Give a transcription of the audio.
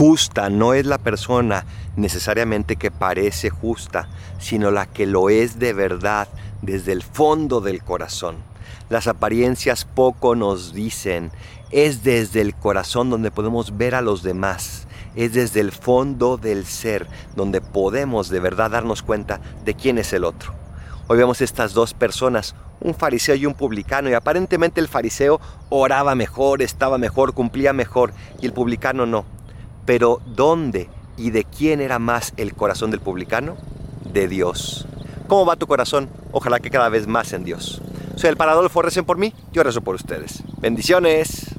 Justa no es la persona necesariamente que parece justa, sino la que lo es de verdad desde el fondo del corazón. Las apariencias poco nos dicen, es desde el corazón donde podemos ver a los demás, es desde el fondo del ser donde podemos de verdad darnos cuenta de quién es el otro. Hoy vemos estas dos personas, un fariseo y un publicano, y aparentemente el fariseo oraba mejor, estaba mejor, cumplía mejor, y el publicano no. Pero ¿dónde y de quién era más el corazón del publicano? De Dios. ¿Cómo va tu corazón? Ojalá que cada vez más en Dios. Soy el Paradolfo, recen por mí, yo rezo por ustedes. Bendiciones.